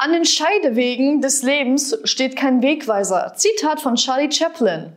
An den Scheidewegen des Lebens steht kein Wegweiser. Zitat von Charlie Chaplin.